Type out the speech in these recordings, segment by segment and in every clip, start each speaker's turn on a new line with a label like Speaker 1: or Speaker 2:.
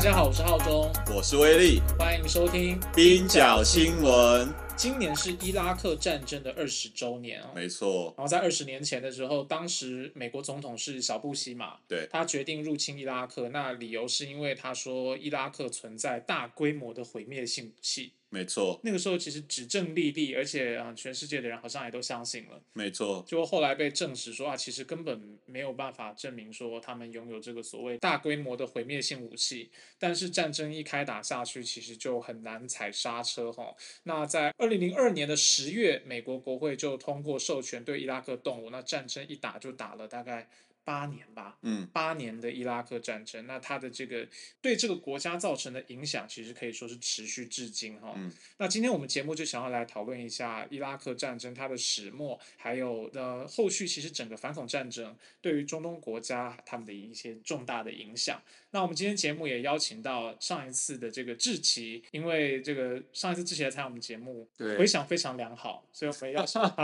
Speaker 1: 家好，我是浩中，
Speaker 2: 我是威力，
Speaker 1: 欢迎收听
Speaker 2: 冰角新闻。
Speaker 1: 今年是伊拉克战争的二十周年啊，
Speaker 2: 没错。
Speaker 1: 然后在二十年前的时候，当时美国总统是小布希嘛，
Speaker 2: 对，
Speaker 1: 他决定入侵伊拉克，那理由是因为他说伊拉克存在大规模的毁灭性武器。
Speaker 2: 没错，
Speaker 1: 那个时候其实指证立立，而且啊，全世界的人好像也都相信了。
Speaker 2: 没错，
Speaker 1: 就后来被证实说啊，其实根本没有办法证明说他们拥有这个所谓大规模的毁灭性武器。但是战争一开打下去，其实就很难踩刹车哈。那在二零零二年的十月，美国国会就通过授权对伊拉克动武，那战争一打就打了大概。八年吧，
Speaker 2: 嗯，
Speaker 1: 八年的伊拉克战争，那它的这个对这个国家造成的影响，其实可以说是持续至今哈。
Speaker 2: 嗯，
Speaker 1: 那今天我们节目就想要来讨论一下伊拉克战争它的始末，还有呃后续其实整个反恐战争对于中东国家他们的一些重大的影响。那我们今天节目也邀请到上一次的这个志奇，因为这个上一次志奇来参加我们节目，回想非常良好，所以我们要 上。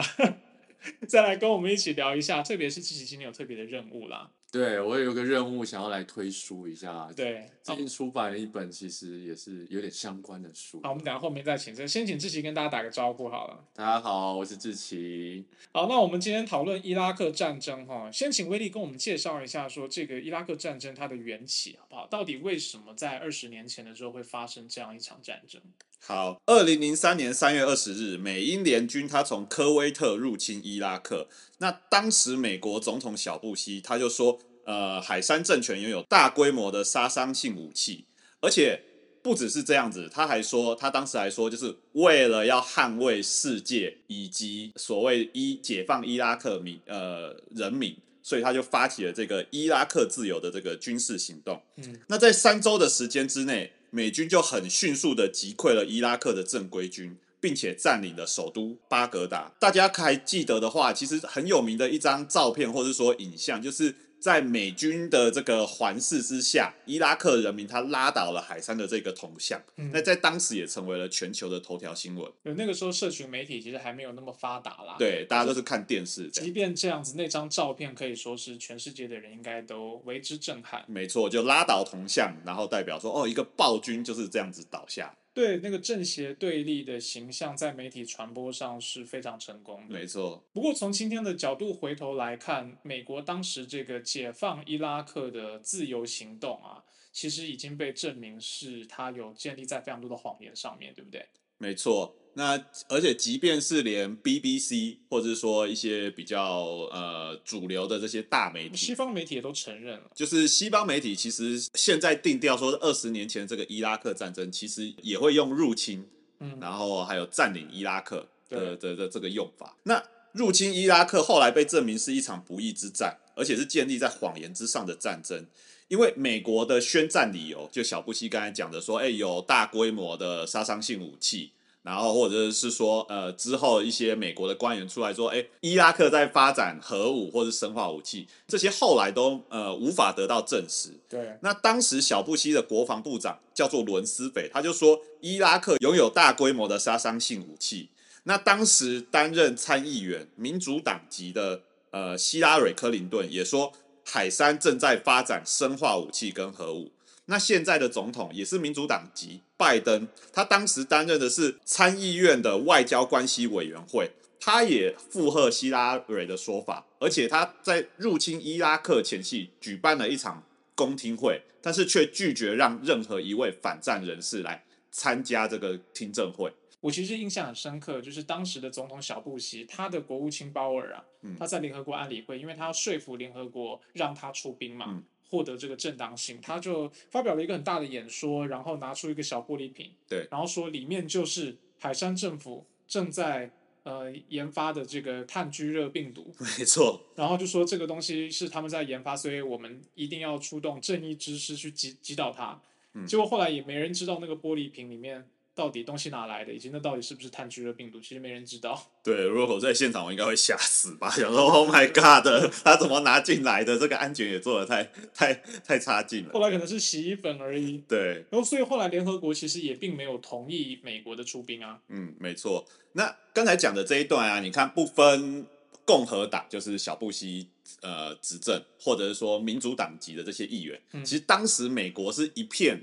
Speaker 1: 再来跟我们一起聊一下，特别是自己今天有特别的任务啦。
Speaker 3: 对我有个任务想要来推书一下。
Speaker 1: 对，
Speaker 3: 最近出版了一本，其实也是有点相关的书。
Speaker 1: 好，我们等下后面再请这先请志奇跟大家打个招呼好了。
Speaker 3: 大家好，我是志奇。
Speaker 1: 好，那我们今天讨论伊拉克战争哈，先请威利跟我们介绍一下，说这个伊拉克战争它的缘起好不好？到底为什么在二十年前的时候会发生这样一场战争？
Speaker 2: 好，二零零三年三月二十日，美英联军他从科威特入侵伊拉克。那当时美国总统小布希他就说，呃，海山政权拥有大规模的杀伤性武器，而且不只是这样子，他还说，他当时还说，就是为了要捍卫世界以及所谓伊解放伊拉克民呃人民，所以他就发起了这个伊拉克自由的这个军事行动。
Speaker 1: 嗯，
Speaker 2: 那在三周的时间之内。美军就很迅速的击溃了伊拉克的正规军，并且占领了首都巴格达。大家还记得的话，其实很有名的一张照片，或者说影像，就是。在美军的这个环视之下，伊拉克人民他拉倒了海山的这个铜像，那在当时也成为了全球的头条新闻。
Speaker 1: 有那个时候，社群媒体其实还没有那么发达啦。
Speaker 2: 对，大家都是看电视。
Speaker 1: 即便这样子，那张照片可以说是全世界的人应该都为之震撼。
Speaker 2: 没错，就拉倒铜像，然后代表说，哦，一个暴君就是这样子倒下。
Speaker 1: 对那个正邪对立的形象，在媒体传播上是非常成功的。
Speaker 2: 没错。
Speaker 1: 不过从今天的角度回头来看，美国当时这个解放伊拉克的自由行动啊，其实已经被证明是它有建立在非常多的谎言上面对不对？
Speaker 2: 没错。那而且，即便是连 BBC 或者是说一些比较呃主流的这些大媒体，
Speaker 1: 西方媒体也都承认了。
Speaker 2: 就是西方媒体其实现在定调说，二十年前这个伊拉克战争其实也会用入侵，
Speaker 1: 嗯，
Speaker 2: 然后还有占领伊拉克的的的这个用法。那入侵伊拉克后来被证明是一场不义之战，而且是建立在谎言之上的战争。因为美国的宣战理由，就小布希刚才讲的说，哎，有大规模的杀伤性武器。然后或者是说，呃，之后一些美国的官员出来说，哎，伊拉克在发展核武或者生化武器，这些后来都呃无法得到证实。
Speaker 1: 对。
Speaker 2: 那当时小布希的国防部长叫做伦斯斐，他就说伊拉克拥有大规模的杀伤性武器。那当时担任参议员民主党籍的呃希拉蕊克林顿也说，海山正在发展生化武器跟核武。那现在的总统也是民主党籍，拜登，他当时担任的是参议院的外交关系委员会，他也附和希拉蕊的说法，而且他在入侵伊拉克前夕举办了一场公听会，但是却拒绝让任何一位反战人士来参加这个听证会。
Speaker 1: 我其实印象很深刻，就是当时的总统小布希，他的国务卿鲍尔啊，他在联合国安理会，因为他要说服联合国让他出兵嘛。获得这个正当性，他就发表了一个很大的演说，然后拿出一个小玻璃瓶，
Speaker 2: 对，
Speaker 1: 然后说里面就是海山政府正在呃研发的这个炭疽热病毒，
Speaker 2: 没错，
Speaker 1: 然后就说这个东西是他们在研发，所以我们一定要出动正义之师去击击倒它。结果后来也没人知道那个玻璃瓶里面。到底东西哪来的？以及那到底是不是炭疽热病毒？其实没人知道。
Speaker 2: 对，如果我在现场，我应该会吓死吧？想说，Oh my God，他怎么拿进来的？这个安全也做的太太太差劲了。
Speaker 1: 后来可能是洗衣粉而已。
Speaker 2: 对。
Speaker 1: 然后，所以后来联合国其实也并没有同意美国的出兵啊。
Speaker 2: 嗯，没错。那刚才讲的这一段啊，你看不分共和党，就是小布希呃执政，或者是说民主党籍的这些议员，其实当时美国是一片。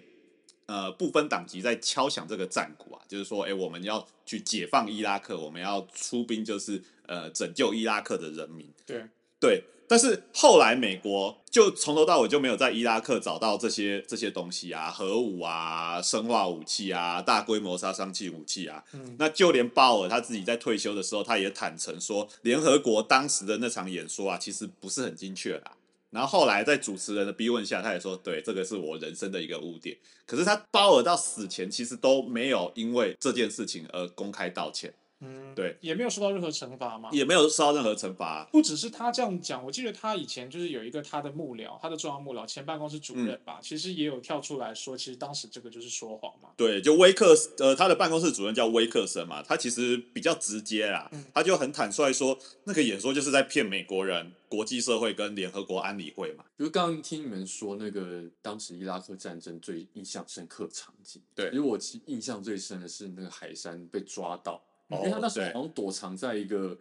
Speaker 2: 呃不分党籍在敲响这个战鼓啊，就是说，哎，我们要去解放伊拉克，我们要出兵，就是呃拯救伊拉克的人民。
Speaker 1: 对，
Speaker 2: 对，但是后来美国就从头到尾就没有在伊拉克找到这些这些东西啊，核武啊、生化武器啊、大规模杀伤性武器啊。
Speaker 1: 嗯
Speaker 2: 那就连鲍尔他自己在退休的时候，他也坦诚说，联合国当时的那场演说啊，其实不是很精确啦。然后后来在主持人的逼问下，他也说，对，这个是我人生的一个污点。可是他包尔到死前其实都没有因为这件事情而公开道歉，
Speaker 1: 嗯，
Speaker 2: 对，
Speaker 1: 也没有受到任何惩罚嘛。
Speaker 2: 也没有受到任何惩罚。
Speaker 1: 不只是他这样讲，我记得他以前就是有一个他的幕僚，他的重要幕僚，前办公室主任吧，其实也有跳出来说，其实当时这个就是说谎嘛。
Speaker 2: 对，就威克，呃，他的办公室主任叫威克森嘛，他其实比较直接啦，
Speaker 1: 嗯
Speaker 2: 他就很坦率说，那个演说就是在骗美国人、国际社会跟联合国安理会嘛。
Speaker 3: 就是刚刚听你们说那个当时伊拉克战争最印象深刻场景，
Speaker 2: 对
Speaker 3: 因为我其印象最深的是那个海山被抓到，
Speaker 2: 哦
Speaker 3: 因为他那时候好像躲藏在一个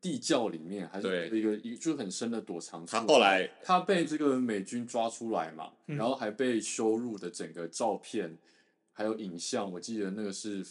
Speaker 3: 地窖里面，还是
Speaker 2: 对
Speaker 3: 一个一就是很深的躲藏处。
Speaker 2: 他后来
Speaker 3: 他被这个美军抓出来嘛，
Speaker 1: 嗯
Speaker 3: 然后还被羞辱的整个照片还有影像，我记得那个是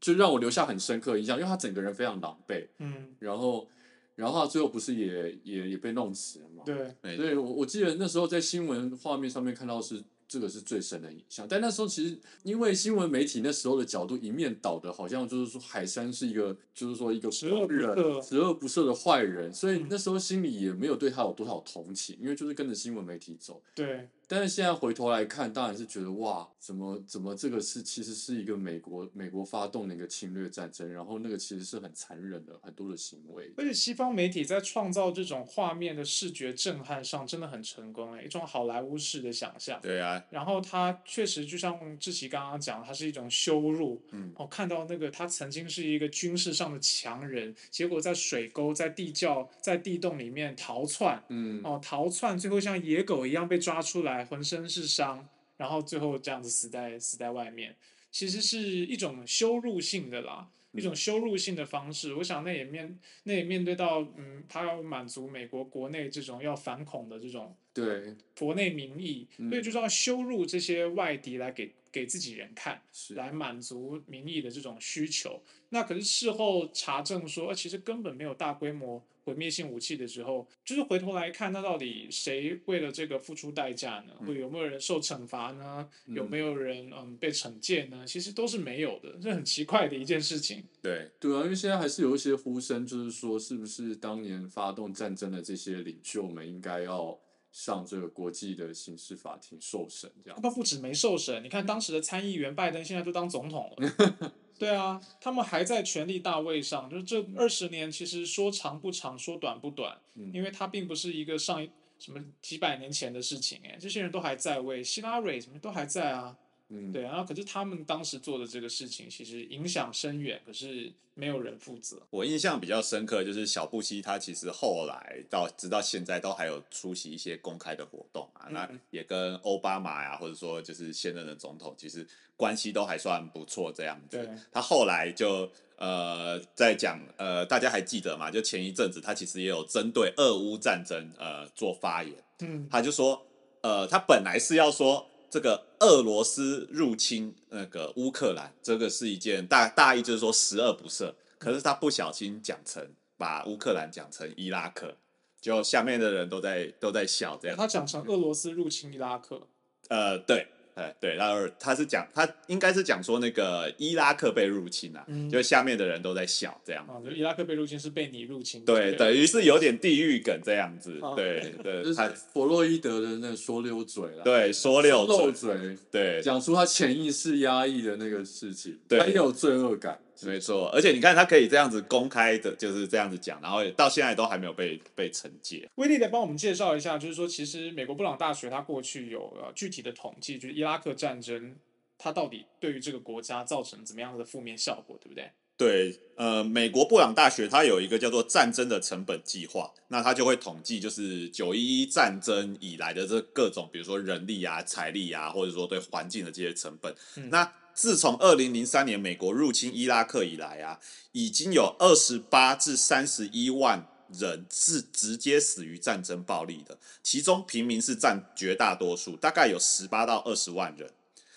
Speaker 3: 就让我留下很深刻的印象，因为他整个人非常狼狈，
Speaker 1: 嗯，
Speaker 3: 然后然后他最后不是也也也被弄死了嘛？
Speaker 1: 对，
Speaker 2: 所
Speaker 3: 以，我我记得那时候在新闻画面上面看到是这个是最深的影响，但那时候其实因为新闻媒体那时候的角度一面倒的，好像就是说海山是一个就是说一个
Speaker 1: 十恶不
Speaker 3: 人
Speaker 1: 赦
Speaker 3: 十恶不赦的坏人，所以
Speaker 1: 嗯。
Speaker 3: 那时候心里也没有对他有多少同情，因为就是跟着新闻媒体走。
Speaker 1: 对，
Speaker 3: 但是现在回头来看，当然是觉得哇，怎么怎么这个是其实是一个美国美国发动的一个侵略战争，然后那个其实是很残忍的很多的行为。
Speaker 1: 而且西方媒体在创造这种画面的视觉震撼上真的很成功诶，一种好莱坞式的想象。
Speaker 2: 对啊，
Speaker 1: 然后他确实就像志奇刚刚讲，它是一种羞辱。
Speaker 2: 嗯，
Speaker 1: 哦，看到那个他曾经是一个军事上的强人，结果在水沟、在地窖、在地洞里面逃窜，
Speaker 3: 嗯，
Speaker 1: 哦，逃窜，最后像野狗一样被抓出来，浑身是伤，然后最后这样子死在死在外面，其实是一种羞辱性的啦，一种羞辱性的方式。我想那也面那也面对到，嗯，他要满足美国国内这种要反恐的这种
Speaker 3: 对，
Speaker 1: 国内民意，所以就是要羞辱这些外敌来给给自己人看。
Speaker 3: 是
Speaker 1: 来满足民意的这种需求。那可是事后查证说，呃其实根本没有大规模毁灭性武器的时候，就是回头来看，那到底谁为了这个付出代价呢？会有没有人受惩罚呢？有没有人嗯被惩戒呢？其实都是没有的，这很奇怪的一件事情。
Speaker 2: 对，
Speaker 3: 对啊，因为现在还是有一些呼声，就是说，是不是当年发动战争的这些领袖们应该要上这个国际的刑事法庭受审？这样
Speaker 1: 他，不止没受审，你看当时的参议员拜登现在都当总统了。对啊，他们还在权力大位上，就是这二十年其实说长不长，说短不短，
Speaker 3: 嗯。
Speaker 1: 因为它并不是一个上一什么几百年前的事情，哎，这些人都还在位，希拉蕊什么都还在啊，
Speaker 3: 嗯，
Speaker 1: 对啊，可是他们当时做的这个事情，其实影响深远，可是没有人负责。
Speaker 2: 我印象比较深刻就是小布希他其实后来到直到现在都还有出席一些公开的活动啊，那
Speaker 1: 嗯
Speaker 2: 也跟奥巴马呀，或者说就是现任的总统，其实关系都还算不错这样子
Speaker 1: 对。
Speaker 2: 他后来就呃在讲呃，大家还记得吗？就前一阵子他其实也有针对俄乌战争呃做发言，
Speaker 1: 嗯，
Speaker 2: 他就说，呃，他本来是要说这个俄罗斯入侵那个乌克兰，这个是一件大大意就是说十恶不赦，可是他不小心讲成把乌克兰讲成伊拉克，就下面的人都在都在笑这样。
Speaker 1: 他讲成俄罗斯入侵伊拉克，
Speaker 2: 呃，对，哎对，然后他是讲他应该是讲说那个伊拉克被入侵啊，
Speaker 1: 嗯。
Speaker 2: 就下面的人都在笑这样。
Speaker 1: 啊，就伊拉克被入侵是被你入侵，
Speaker 2: 对，等于是有点地狱梗这样子，
Speaker 1: 啊
Speaker 2: 对对，
Speaker 3: 就是
Speaker 2: 他
Speaker 3: 弗洛伊德的那个说溜嘴了，，
Speaker 2: 对说溜
Speaker 3: 漏
Speaker 2: 嘴，
Speaker 3: 嘴，
Speaker 2: 对，
Speaker 3: 讲出他潜意识压抑的那个事情，
Speaker 2: 对。
Speaker 3: 他也有罪恶感，
Speaker 2: 没错，而且你看他可以这样子公开的，就是这样子讲，然后到现在都还没有被被惩戒。
Speaker 1: 威利来帮我们介绍一下，就是说，其实美国布朗大学它过去有呃具体的统计，就是伊拉克战争它到底对于这个国家造成怎么样的负面效果，对不对？
Speaker 2: 对，呃，美国布朗大学它有一个叫做战争的成本计划，那它就会统计就是九一一战争以来的这各种，比如说人力啊、财力啊，或者说对环境的这些成本。
Speaker 1: 嗯
Speaker 2: 那自从二零零三年美国入侵伊拉克以来啊，已经有二十八至三十一万人是直接死于战争暴力的，其中平民是占绝大多数，大概有十八到二十万人。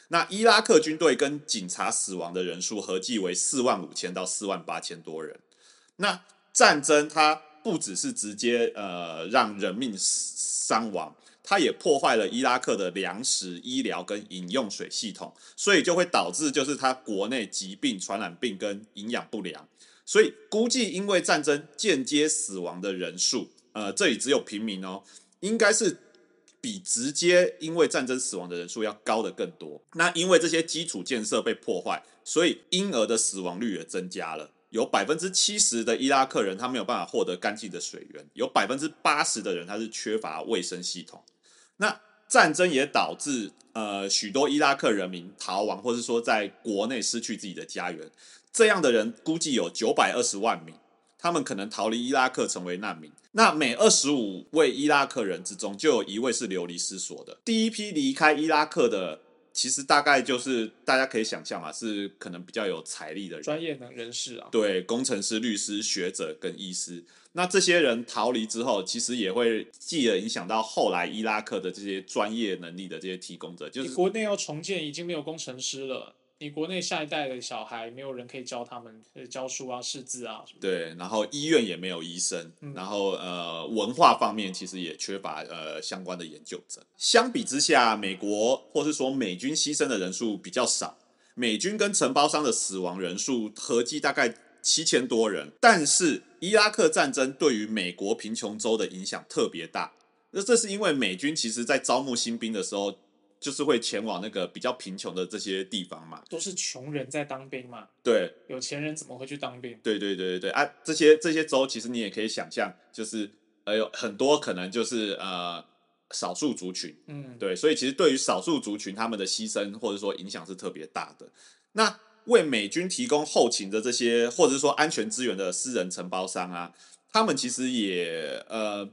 Speaker 2: 那伊拉克军队跟警察死亡的人数合计为四万五千到四万八千多人。那战争它不只是直接呃让人命伤亡，它也破坏了伊拉克的粮食、医疗跟饮用水系统，所以就会导致就是它国内疾病、传染病跟营养不良。所以估计因为战争间接死亡的人数，呃，这里只有平民哦，应该是比直接因为战争死亡的人数要高的更多。那因为这些基础建设被破坏，所以婴儿的死亡率也增加了。有百分之七十的伊拉克人他没有办法获得干净的水源，有百分之八十的人他是缺乏卫生系统。那战争也导致呃许多伊拉克人民逃亡，或者说在国内失去自己的家园。这样的人估计有九百二十万名，他们可能逃离伊拉克成为难民。那每二十五位伊拉克人之中，就有一位是流离失所的。第一批离开伊拉克的，其实大概就是大家可以想象嘛，是可能比较有财力的人，
Speaker 1: 专业的人士啊，
Speaker 2: 对，工程师、律师、学者跟医师。那这些人逃离之后，其实也会继而影响到后来伊拉克的这些专业能力的这些提供者，就是
Speaker 1: 国内要重建，已经没有工程师了。你国内下一代的小孩没有人可以教他们教书啊、识字啊什么。
Speaker 2: 对，然后医院也没有医生，然后呃，文化方面其实也缺乏呃相关的研究者。相比之下，美国或是说美军牺牲的人数比较少，美军跟承包商的死亡人数合计大概七千多人。但是伊拉克战争对于美国贫穷州的影响特别大，那这是因为美军其实在招募新兵的时候。就是会前往那个比较贫穷的这些地方嘛，
Speaker 1: 都是穷人在当兵嘛。
Speaker 2: 对，
Speaker 1: 有钱人怎么会去当兵？
Speaker 2: 对对对对对啊！这些这些州其实你也可以想象，就是呃有很多可能就是呃少数族群，
Speaker 1: 嗯，
Speaker 2: 对，所以其实对于少数族群他们的牺牲或者说影响是特别大的。那为美军提供后勤的这些或者是说安全资源的私人承包商啊，他们其实也呃。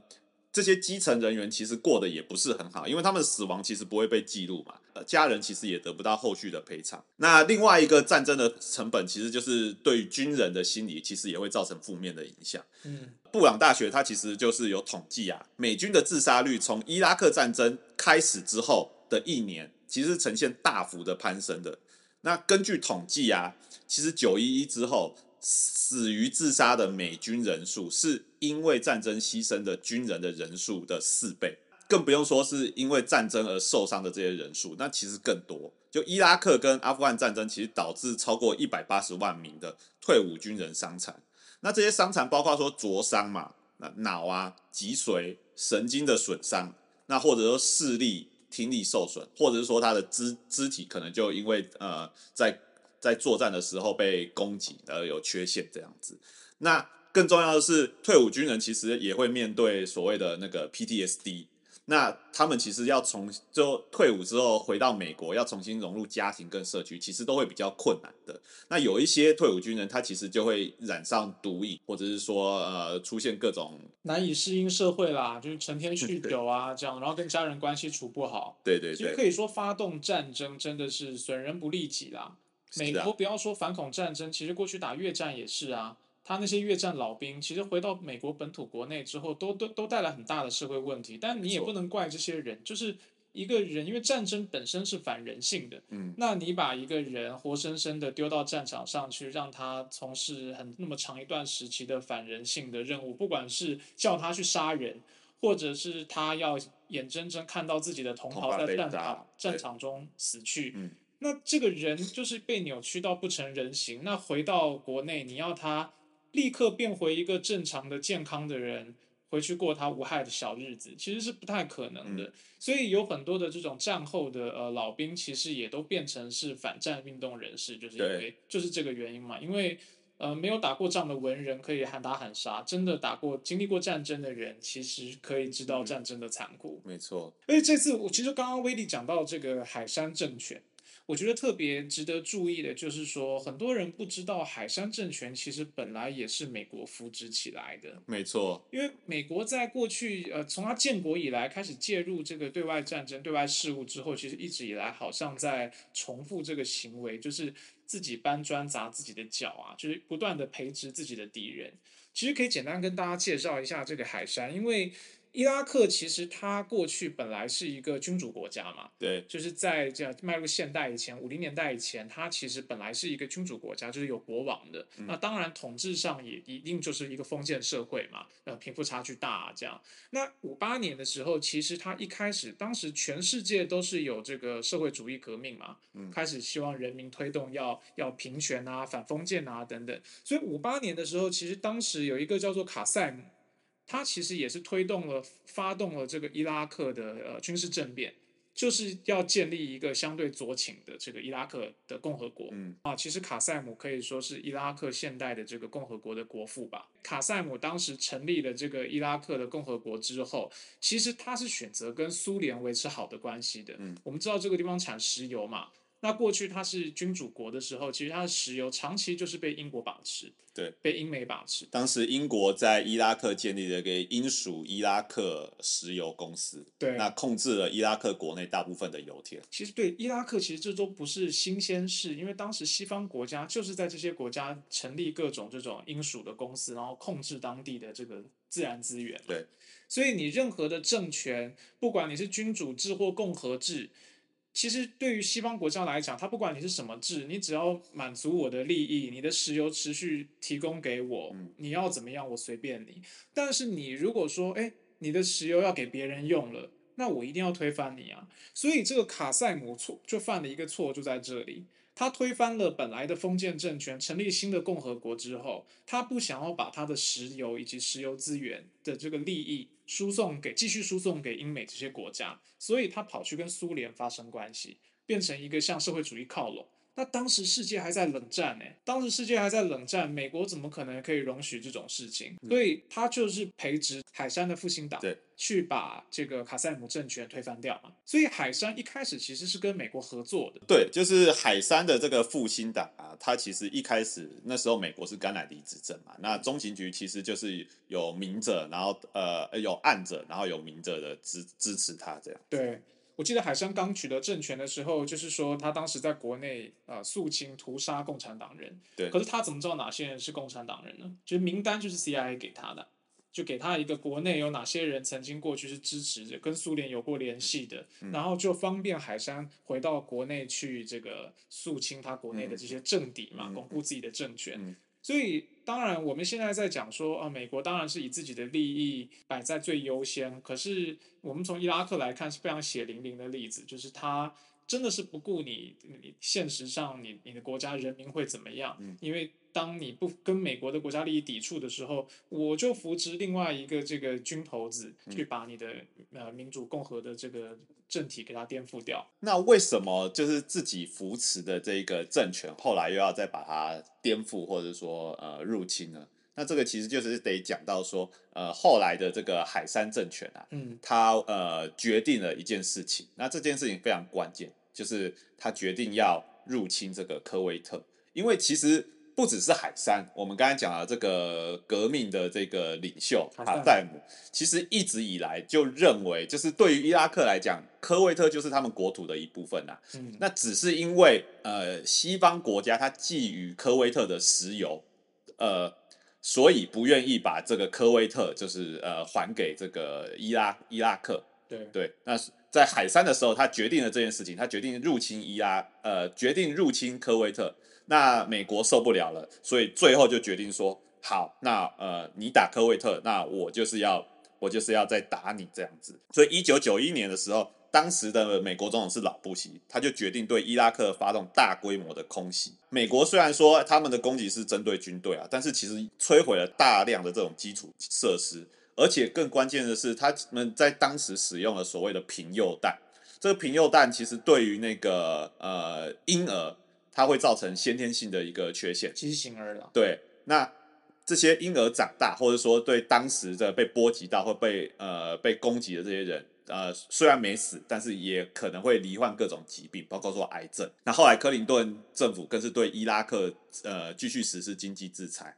Speaker 2: 这些基层人员其实过得也不是很好，因为他们死亡其实不会被记录嘛，呃，家人其实也得不到后续的赔偿。那另外一个战争的成本，其实就是对军人的心理，其实也会造成负面的影响。
Speaker 1: 嗯，
Speaker 2: 布朗大学它其实就是有统计啊，美军的自杀率从伊拉克战争开始之后的一年，其实呈现大幅的攀升的。那根据统计啊，其实九一一之后。死于自杀的美军人数，是因为战争牺牲的军人的人数的四倍，更不用说是因为战争而受伤的这些人数，那其实更多。就伊拉克跟阿富汗战争，其实导致超过一百八十万名的退伍军人伤残。那这些伤残包括说灼伤嘛，那脑啊、脊髓、神经的损伤，那或者说视力、听力受损，或者是说他的肢肢体可能就因为呃在。在作战的时候被攻击而有缺陷这样子，那更重要的是，退伍军人其实也会面对所谓的那个 PTSD。那他们其实要从就退伍之后回到美国，要重新融入家庭跟社区，其实都会比较困难的。那有一些退伍军人，他其实就会染上毒瘾，或者是说呃出现各种
Speaker 1: 难以适应社会啦，就是成天 酗酒啊这样，然后跟家人关系处不好。
Speaker 2: 对对对，
Speaker 1: 其实可以说发动战争真的是损人不利己啦。美国不要说反恐战争，其实过去打越战也是啊。他那些越战老兵，其实回到美国本土国内之后，都都都带来很大的社会问题。但你也不能怪这些人，就是一个人，因为战争本身是反人性的。
Speaker 2: 嗯，
Speaker 1: 那你把一个人活生生的丢到战场上去，让他从事很那么长一段时期的反人性的任务，不管是叫他去杀人，或者是他要眼睁睁看到自己的同袍在战场战场中死去。那这个人就是被扭曲到不成人形。那回到国内，你要他立刻变回一个正常的、健康的人，回去过他无害的小日子，其实是不太可能的。所以有很多的这种战后的呃老兵，其实也都变成是反战运动人士，就是因为就是这个原因嘛。因为呃没有打过仗的文人可以喊打喊杀，真的打过、经历过战争的人，其实可以知道战争的残酷。
Speaker 2: 没错。
Speaker 1: 而且这次我其实刚刚威利讲到这个海山政权。我觉得特别值得注意的就是说，很多人不知道海山政权其实本来也是美国扶植起来的。
Speaker 2: 没错，
Speaker 1: 因为美国在过去呃，从它建国以来开始介入这个对外战争、对外事务之后，其实一直以来好像在重复这个行为，就是自己搬砖砸自己的脚啊，就是不断的培植自己的敌人。其实可以简单跟大家介绍一下这个海山，因为。伊拉克其实它过去本来是一个君主国家嘛，
Speaker 2: 对，
Speaker 1: 就是在这样迈入现代以前，五零年代以前，它其实本来是一个君主国家，就是有国王的。那当然统治上也一定就是一个封建社会嘛，呃，贫富差距大啊，这样。那五八年的时候，其实它一开始，当时全世界都是有这个社会主义革命嘛，开始希望人民推动要要平权啊、反封建啊等等。所以五八年的时候，其实当时有一个叫做卡塞姆。他其实也是推动了、发动了这个伊拉克的呃军事政变，就是要建立一个相对左倾的这个伊拉克的共和国。
Speaker 2: 嗯
Speaker 1: 啊，其实卡塞姆可以说是伊拉克现代的这个共和国的国父吧。卡塞姆当时成立了这个伊拉克的共和国之后，其实他是选择跟苏联维持好的关系的。
Speaker 2: 嗯，
Speaker 1: 我们知道这个地方产石油嘛。那过去它是君主国的时候，其实它的石油长期就是被英国把持，
Speaker 2: 对，
Speaker 1: 被英美把持。
Speaker 2: 当时英国在伊拉克建立了一个英属伊拉克石油公司，
Speaker 1: 对，
Speaker 2: 那控制了伊拉克国内大部分的油田。
Speaker 1: 其实对伊拉克，其实这都不是新鲜事，因为当时西方国家就是在这些国家成立各种这种英属的公司，然后控制当地的这个自然资源。
Speaker 2: 对，
Speaker 1: 所以你任何的政权，不管你是君主制或共和制。其实对于西方国家来讲，它不管你是什么制，你只要满足我的利益，你的石油持续提供给我，你要怎么样我随便你。但是你如果说，哎，你的石油要给别人用了，那我一定要推翻你啊！所以这个卡塞姆错就犯了一个错，就在这里。他推翻了本来的封建政权，成立新的共和国之后，他不想要把他的石油以及石油资源的这个利益输送给继续输送给英美这些国家，所以他跑去跟苏联发生关系，变成一个向社会主义靠拢。那当时世界还在冷战呢，当时世界还在冷战，美国怎么可能可以容许这种事情？所以他就是培植海山的复兴党，
Speaker 2: 对，
Speaker 1: 去把这个卡塞姆政权推翻掉嘛。所以海山一开始其实是跟美国合作的，
Speaker 2: 对，就是海山的这个复兴党啊，他其实一开始那时候美国是甘乃迪执政嘛，那中情局其实就是有明者，然后呃有暗者，然后有明者的支支持他这样。
Speaker 1: 对。我记得海山刚取得政权的时候，就是说他当时在国内呃肃清屠杀共产党人。
Speaker 2: 对。
Speaker 1: 可是他怎么知道哪些人是共产党人呢？就是名单就是 CIA 给他的，就给他一个国内有哪些人曾经过去是支持着跟苏联有过联系的，然后就方便海山回到国内去这个肃清他国内的这些政敌嘛，巩固自己的政权。所以，当然，我们现在在讲说，啊，美国当然是以自己的利益摆在最优先。可是，我们从伊拉克来看是非常血淋淋的例子，就是他真的是不顾你，你现实上你你的国家人民会怎么样？因为当你不跟美国的国家利益抵触的时候，我就扶持另外一个这个军头子去把你的呃民主共和的这个政体给它颠覆掉。
Speaker 2: 那为什么就是自己扶持的这个政权，后来又要再把它颠覆或者说呃入侵呢？那这个其实就是得讲到说，呃，后来的这个海山政权啊，
Speaker 1: 嗯，
Speaker 2: 他呃决定了一件事情，那这件事情非常关键，就是他决定要入侵这个科威特，因为其实。不只是海山，我们刚才讲了这个革命的这个领袖哈塞姆，其实一直以来就认为，就是对于伊拉克来讲，科威特就是他们国土的一部分呐。
Speaker 1: 嗯，
Speaker 2: 那只是因为呃西方国家它觊觎科威特的石油，呃，所以不愿意把这个科威特就是呃还给这个伊拉伊拉克。
Speaker 1: 对
Speaker 2: 对，那在海山的时候，他决定了这件事情，他决定入侵伊拉，呃，决定入侵科威特。那美国受不了了，所以最后就决定说：好，那呃，你打科威特，那我就是要，我就是要再打你这样子。所以一九九一年的时候，当时的美国总统是老布希，他就决定对伊拉克发动大规模的空袭。美国虽然说他们的攻击是针对军队啊，但是其实摧毁了大量的这种基础设施，而且更关键的是，他们在当时使用了所谓的平铀弹。这个平铀弹其实对于那个呃婴儿。它会造成先天性的一个缺陷，
Speaker 1: 畸形儿了。
Speaker 2: 对，那这些婴儿长大，或者说对当时的被波及到或被呃被攻击的这些人，呃，虽然没死，但是也可能会罹患各种疾病，包括说癌症。那后来克林顿政府更是对伊拉克呃继续实施经济制裁。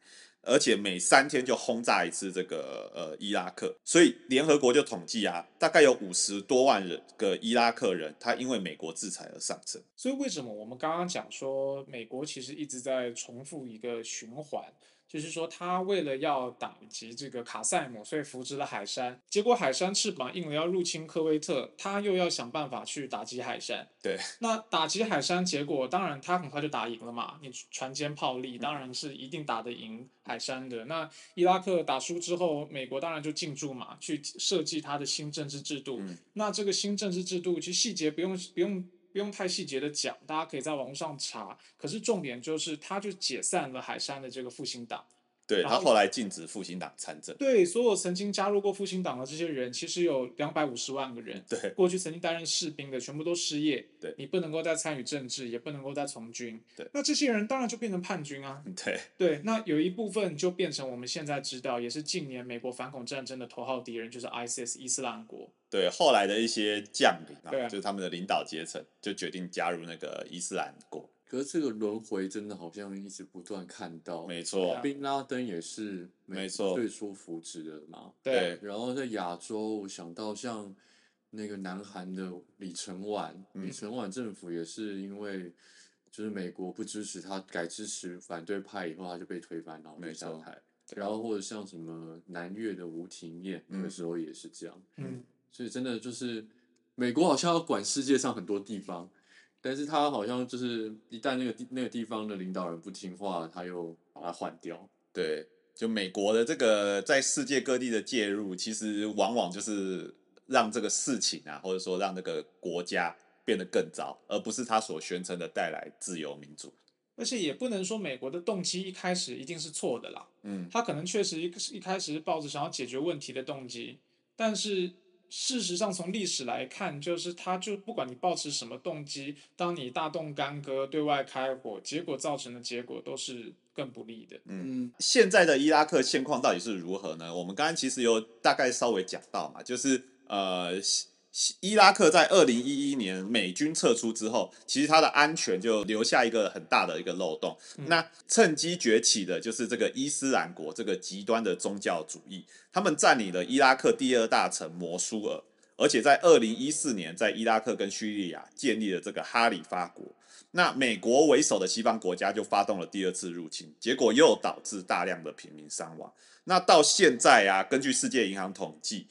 Speaker 2: 而且每三天就轰炸一次这个呃伊拉克，所以联合国就统计啊，大概有五十多万人个伊拉克人，他因为美国制裁而上升。
Speaker 1: 所以为什么我们刚刚讲说，美国其实一直在重复一个循环，就是说他为了要打击这个卡塞姆，所以扶植了海山。结果海山翅膀硬了，要入侵科威特，他又要想办法去打击海山。
Speaker 2: 对，
Speaker 1: 那打击海山，结果当然他很快就打赢了嘛。你船坚炮利，当然是一定打得赢海山的。那伊拉克打输之后，美国当然就进驻嘛，去设计他的新政治制度。
Speaker 2: 嗯
Speaker 1: 那这个新政治制度，其实细节不用不用不用太细节的讲，大家可以在网上查。可是重点就是，他就解散了海山的这个复兴党。
Speaker 2: 对他后来禁止复兴党参政。
Speaker 1: 对，所有曾经加入过复兴党的这些人，其实有两百五十万个人。
Speaker 2: 对
Speaker 1: 过去曾经担任士兵的，全部都失业。
Speaker 2: 对
Speaker 1: 你不能够再参与政治，也不能够再从军。
Speaker 2: 对
Speaker 1: 那这些人当然就变成叛军啊。
Speaker 2: 对
Speaker 1: 对，那有一部分就变成我们现在知道，也是近年美国反恐战争的头号敌人，就是 ISIS 伊斯兰国。
Speaker 2: 对，后来的一些将领啊，
Speaker 1: 对啊
Speaker 2: 就是他们的领导阶层，就决定加入那个伊斯兰国。
Speaker 3: 可是这个轮回真的好像一直不断看到，
Speaker 2: 没错，
Speaker 3: 宾拉登也是
Speaker 2: 没错
Speaker 3: 最初扶植的嘛。
Speaker 1: 对，
Speaker 3: 然后在亚洲，我想到像那个南韩的李承晚，
Speaker 2: 嗯
Speaker 3: 李承晚政府也是因为就是美国不支持他，改支持反对派以后，他就被推翻，然后被
Speaker 2: 没错
Speaker 3: 下台。然后或者像什么南越的吴廷艳，那个
Speaker 2: 嗯
Speaker 3: 时候也是这样。
Speaker 1: 嗯，
Speaker 3: 所以真的就是美国好像要管世界上很多地方，但是他好像就是一旦那个地那个地方的领导人不听话，他又把他换掉。
Speaker 2: 对，就美国的这个在世界各地的介入，其实往往就是让这个事情啊，或者说让那个国家变得更糟，而不是他所宣称的带来自由民主。
Speaker 1: 而且也不能说美国的动机一开始一定是错的啦。
Speaker 2: 嗯，
Speaker 1: 他可能确实一一开始是抱着想要解决问题的动机，但是事实上从历史来看，就是他就不管你抱持什么动机，当你大动干戈对外开火，结果造成的结果都是更不利的。
Speaker 3: 嗯，
Speaker 2: 现在的伊拉克现况到底是如何呢？我们刚刚其实有大概稍微讲到嘛，就是呃，伊拉克在二零一一年美军撤出之后，其实它的安全就留下一个很大的一个漏洞。那趁机崛起的就是这个伊斯兰国这个极端的宗教主义，他们占领了伊拉克第二大城摩苏尔，而且在二零一四年在伊拉克跟叙利亚建立了这个哈里发国。那美国为首的西方国家就发动了第二次入侵，结果又导致大量的平民伤亡。那到现在啊，根据世界银行统计，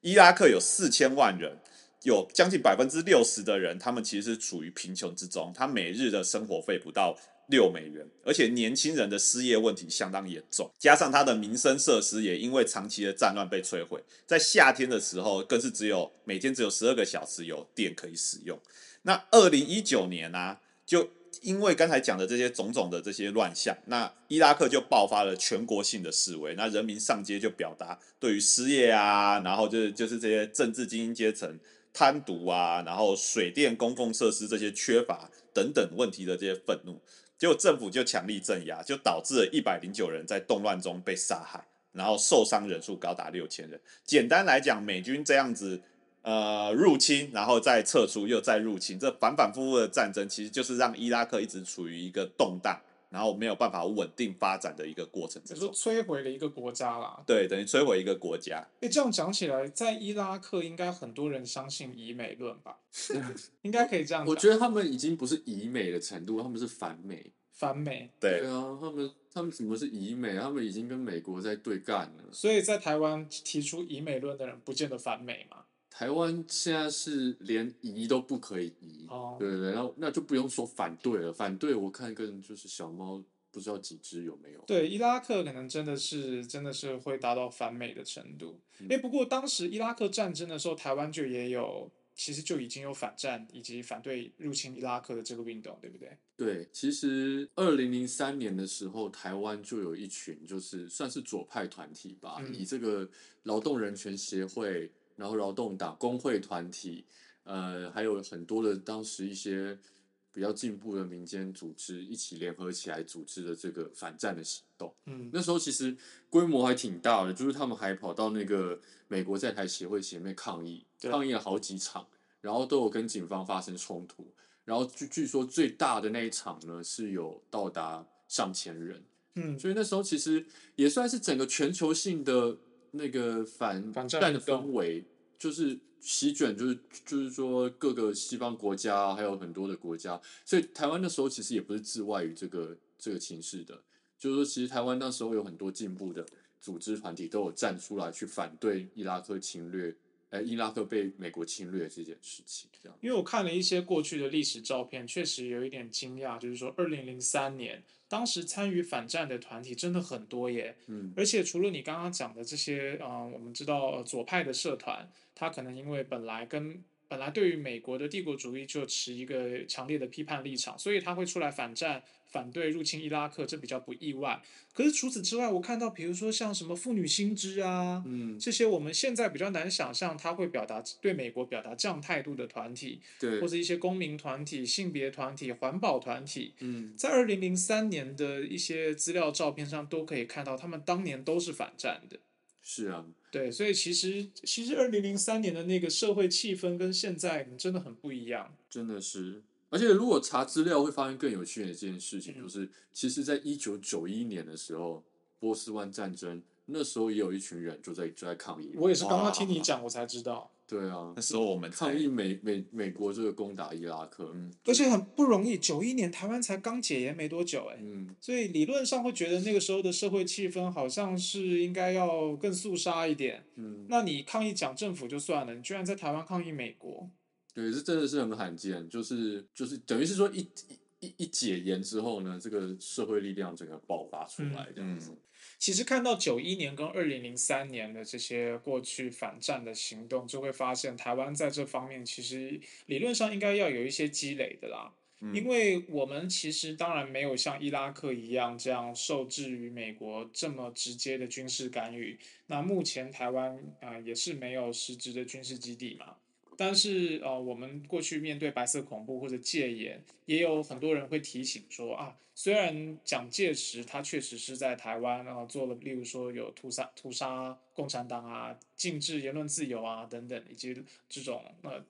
Speaker 2: 伊拉克有四千万人，有将近百分之六十的人，他们其实处于贫穷之中，他每日的生活费不到六美元，而且年轻人的失业问题相当严重，加上他的民生设施也因为长期的战乱被摧毁，在夏天的时候更是只有每天只有十二个小时有电可以使用。那二零一九年啊，就因为刚才讲的这些种种的这些乱象，那伊拉克就爆发了全国性的示威，那人民上街就表达对于失业啊，然后就是就是这些政治精英阶层贪渎啊，然后水电公共设施这些缺乏等等问题的这些愤怒，结果政府就强力镇压，就导致了一百零九人在动乱中被杀害，然后受伤人数高达六千人。简单来讲，美军这样子。呃，入侵，然后再撤出，又再入侵，这反反复复的战争，其实就是让伊拉克一直处于一个动荡，然后没有办法稳定发展的一个过程之
Speaker 1: 只是说。摧毁了一个国家啦。
Speaker 2: 对，等于摧毁一个国家。
Speaker 1: 哎，这样讲起来，在伊拉克应该很多人相信以美论吧？应该可以这样讲。
Speaker 3: 我觉得他们已经不是以美的程度，他们是反美。
Speaker 1: 反美，
Speaker 2: 对
Speaker 3: 对啊，他们他们怎么是以美？他们已经跟美国在对干了。
Speaker 1: 所以在台湾提出以美论的人，不见得反美嘛。
Speaker 3: 台湾现在是连移都不可以移，
Speaker 1: 哦
Speaker 3: 对对对，然后那就不用说反对了，反对我看更就是小猫不知道几只有没有。
Speaker 1: 对，伊拉克可能真的是真的是会达到反美的程度。
Speaker 3: 嗯
Speaker 1: 诶，不过当时伊拉克战争的时候，台湾就也有，其实就已经有反战以及反对入侵伊拉克的这个运动，对不对？
Speaker 3: 对，其实二零零三年的时候，台湾就有一群就是算是左派团体吧，
Speaker 1: 嗯
Speaker 3: 以这个劳动人权协会，然后劳动党工会团体，呃，还有很多的当时一些比较进步的民间组织一起联合起来组织的这个反战的行动。
Speaker 1: 嗯，
Speaker 3: 那时候其实规模还挺大的，就是他们还跑到那个美国在台协会前面抗议，抗议了好几场，然后都有跟警方发生冲突。然后据据说最大的那一场呢，是有到达上千人，
Speaker 1: 嗯，
Speaker 3: 所以那时候其实也算是整个全球性的那个反
Speaker 1: 反战
Speaker 3: 战的氛围，就是席卷，就是就是说各个西方国家还有很多的国家，所以台湾那时候其实也不是置外于这个这个情势的。就是说，其实台湾那时候有很多进步的组织团体都有站出来去反对伊拉克侵略，呃，伊拉克被美国侵略这件事情，这样。
Speaker 1: 因为我看了一些过去的历史照片，确实有一点惊讶，就是说，二零零三年当时参与反战的团体真的很多耶，
Speaker 3: 嗯
Speaker 1: 而且除了你刚刚讲的这些，嗯、我们知道呃左派的社团，他可能因为本来跟本来对于美国的帝国主义就持一个强烈的批判立场，所以他会出来反战，反对入侵伊拉克，这比较不意外。可是除此之外，我看到比如说像什么妇女新知啊，
Speaker 3: 嗯，
Speaker 1: 这些我们现在比较难想象他会表达对美国表达这样态度的团体，
Speaker 3: 对
Speaker 1: 或，者一些公民团体、性别团体、环保团体，
Speaker 3: 嗯
Speaker 1: 在二零零三年的一些资料照片上都可以看到，他们当年都是反战的。
Speaker 3: 是啊，
Speaker 1: 对，所以其实其实二零零三年的那个社会气氛跟现在真的很不一样。
Speaker 3: 真的是。而且如果查资料会发现更有趣的一件事情，
Speaker 1: 嗯
Speaker 3: 就是其实在一九九一年的时候，波斯湾战争那时候也有一群人就在就在抗议。
Speaker 1: 我也是刚刚听你讲，我才知道，
Speaker 3: 对啊
Speaker 2: 那，时候我们
Speaker 3: 抗议美美美国这个攻打伊拉克，嗯
Speaker 1: 而且很不容易。九一年台湾才刚解严没多久，哎，
Speaker 3: 嗯，
Speaker 1: 所以理论上会觉得那个时候的社会气氛好像是应该要更肃杀一点。
Speaker 3: 嗯，
Speaker 1: 那你抗议讲政府就算了，你居然在台湾抗议美国，
Speaker 3: 对，这真的是很罕见，就是就是等于是说一一一一解严之后呢，这个社会力量整个爆发出来这样子。
Speaker 1: 其实看到九一年跟二零零三年的这些过去反战的行动，就会发现台湾在这方面其实理论上应该要有一些积累的啦。
Speaker 2: 嗯
Speaker 1: 因为我们其实当然没有像伊拉克一样这样受制于美国这么直接的军事干预。那目前台湾啊、呃也是没有实质的军事基地嘛。但是呃，我们过去面对白色恐怖或者戒严，也有很多人会提醒说啊，虽然蒋介石他确实是在台湾啊、做了，例如说有屠杀屠杀共产党啊，禁止言论自由啊等等，以及这种呃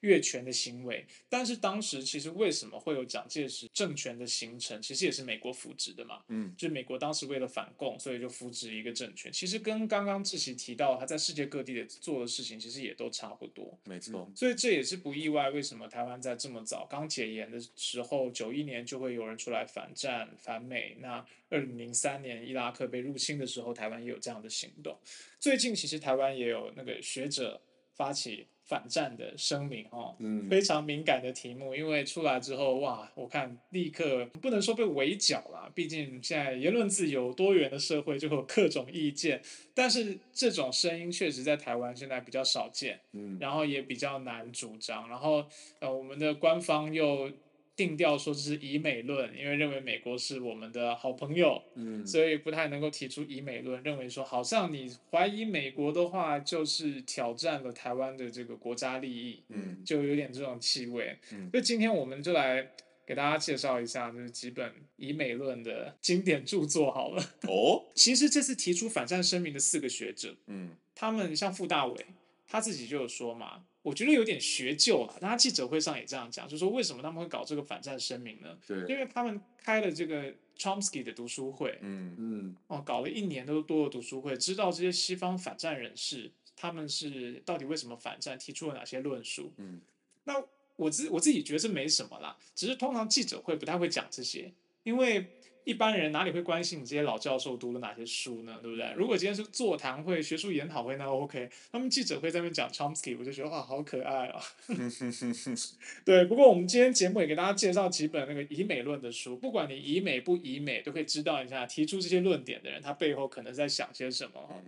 Speaker 1: 越权的行为，但是当时其实为什么会有蒋介石政权的形成，其实也是美国扶植的嘛。
Speaker 2: 嗯，
Speaker 1: 就美国当时为了反共，所以就扶植一个政权。其实跟刚刚志奇提到他在世界各地的做的事情，其实也都差不多。
Speaker 2: 没错，
Speaker 1: 所以这也是不意外，为什么台湾在这么早刚解严的时候，九一年就会有人出来反战反美。那二零零三年伊拉克被入侵的时候，台湾也有这样的行动。最近其实台湾也有那个学者发起反战的声明哦，
Speaker 3: 嗯
Speaker 1: 非常敏感的题目，因为出来之后，哇，我看立刻不能说被围剿啦，毕竟现在言论自由、多元的社会就会有各种意见，但是这种声音确实在台湾现在比较少见。
Speaker 3: 嗯
Speaker 1: 然后也比较难主张，然后呃，我们的官方又定调说这是以美论，因为认为美国是我们的好朋友，
Speaker 3: 嗯，
Speaker 1: 所以不太能够提出以美论，认为说好像你怀疑美国的话，就是挑战了台湾的这个国家利益，
Speaker 2: 嗯
Speaker 1: 就有点这种气味。
Speaker 2: 嗯
Speaker 1: 所以今天我们就来给大家介绍一下，就是几本以美论的经典著作好了。
Speaker 2: 哦，
Speaker 1: 其实这次提出反战声明的四个学者，
Speaker 2: 嗯
Speaker 1: 他们像傅大伟，他自己就有说嘛，我觉得有点学旧了。那他记者会上也这样讲，就说为什么他们会搞这个反战声明呢？因
Speaker 3: 对，
Speaker 1: 为他们开了这个 Chomsky 的读书会，
Speaker 2: 嗯
Speaker 3: 嗯
Speaker 1: 哦，搞了一年都多的读书会，知道这些西方反战人士他们是到底为什么反战，提出了哪些论述。
Speaker 2: 嗯，
Speaker 1: 那我自我自己觉得这没什么啦，只是通常记者会不太会讲这些，因为一般人哪里会关心你这些老教授读了哪些书呢？对不对？如果今天是座谈会、学术研讨会，那 OK。他们记者会在那边讲 Chomsky，我就觉得哇，好可爱啊。对，不过我们今天节目也给大家介绍几本那个以美论的书，不管你以美不以美，都可以知道一下提出这些论点的人他背后可能在想些什么